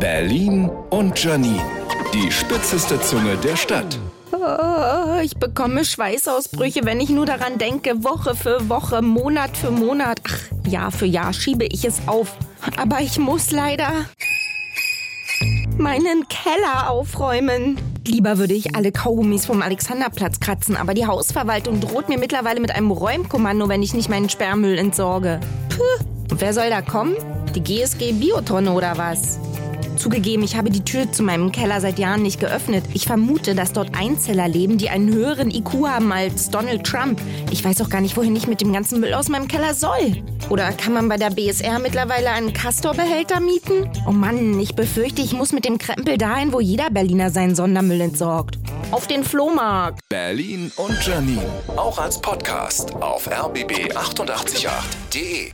Berlin und Janine. Die spitzeste Zunge der Stadt. Oh, ich bekomme Schweißausbrüche, wenn ich nur daran denke. Woche für Woche, Monat für Monat. Ach, Jahr für Jahr schiebe ich es auf. Aber ich muss leider meinen Keller aufräumen. Lieber würde ich alle Kaugummis vom Alexanderplatz kratzen, aber die Hausverwaltung droht mir mittlerweile mit einem Räumkommando, wenn ich nicht meinen Sperrmüll entsorge. Puh. Und wer soll da kommen? Die GSG Biotonne oder was? Zugegeben, ich habe die Tür zu meinem Keller seit Jahren nicht geöffnet. Ich vermute, dass dort Einzeller leben, die einen höheren IQ haben als Donald Trump. Ich weiß auch gar nicht, wohin ich mit dem ganzen Müll aus meinem Keller soll. Oder kann man bei der BSR mittlerweile einen Castor-Behälter mieten? Oh Mann, ich befürchte, ich muss mit dem Krempel dahin, wo jeder Berliner seinen Sondermüll entsorgt. Auf den Flohmarkt. Berlin und Janine. Auch als Podcast auf rbb888.de.